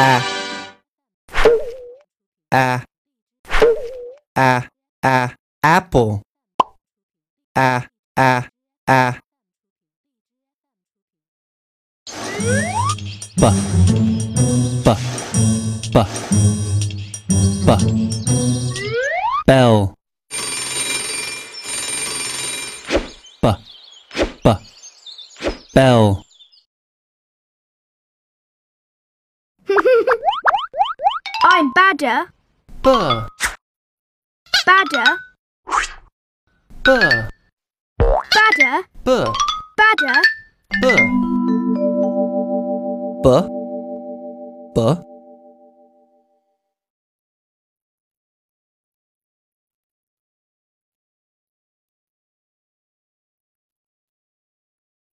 Ah. Ah. Ah. Ah. Apple. Ah. Ah. Ah. Buh. Buh. Buh. Buh. Bell. B b bell I'm Badder. b Badder. b Badder. b Badder. b b b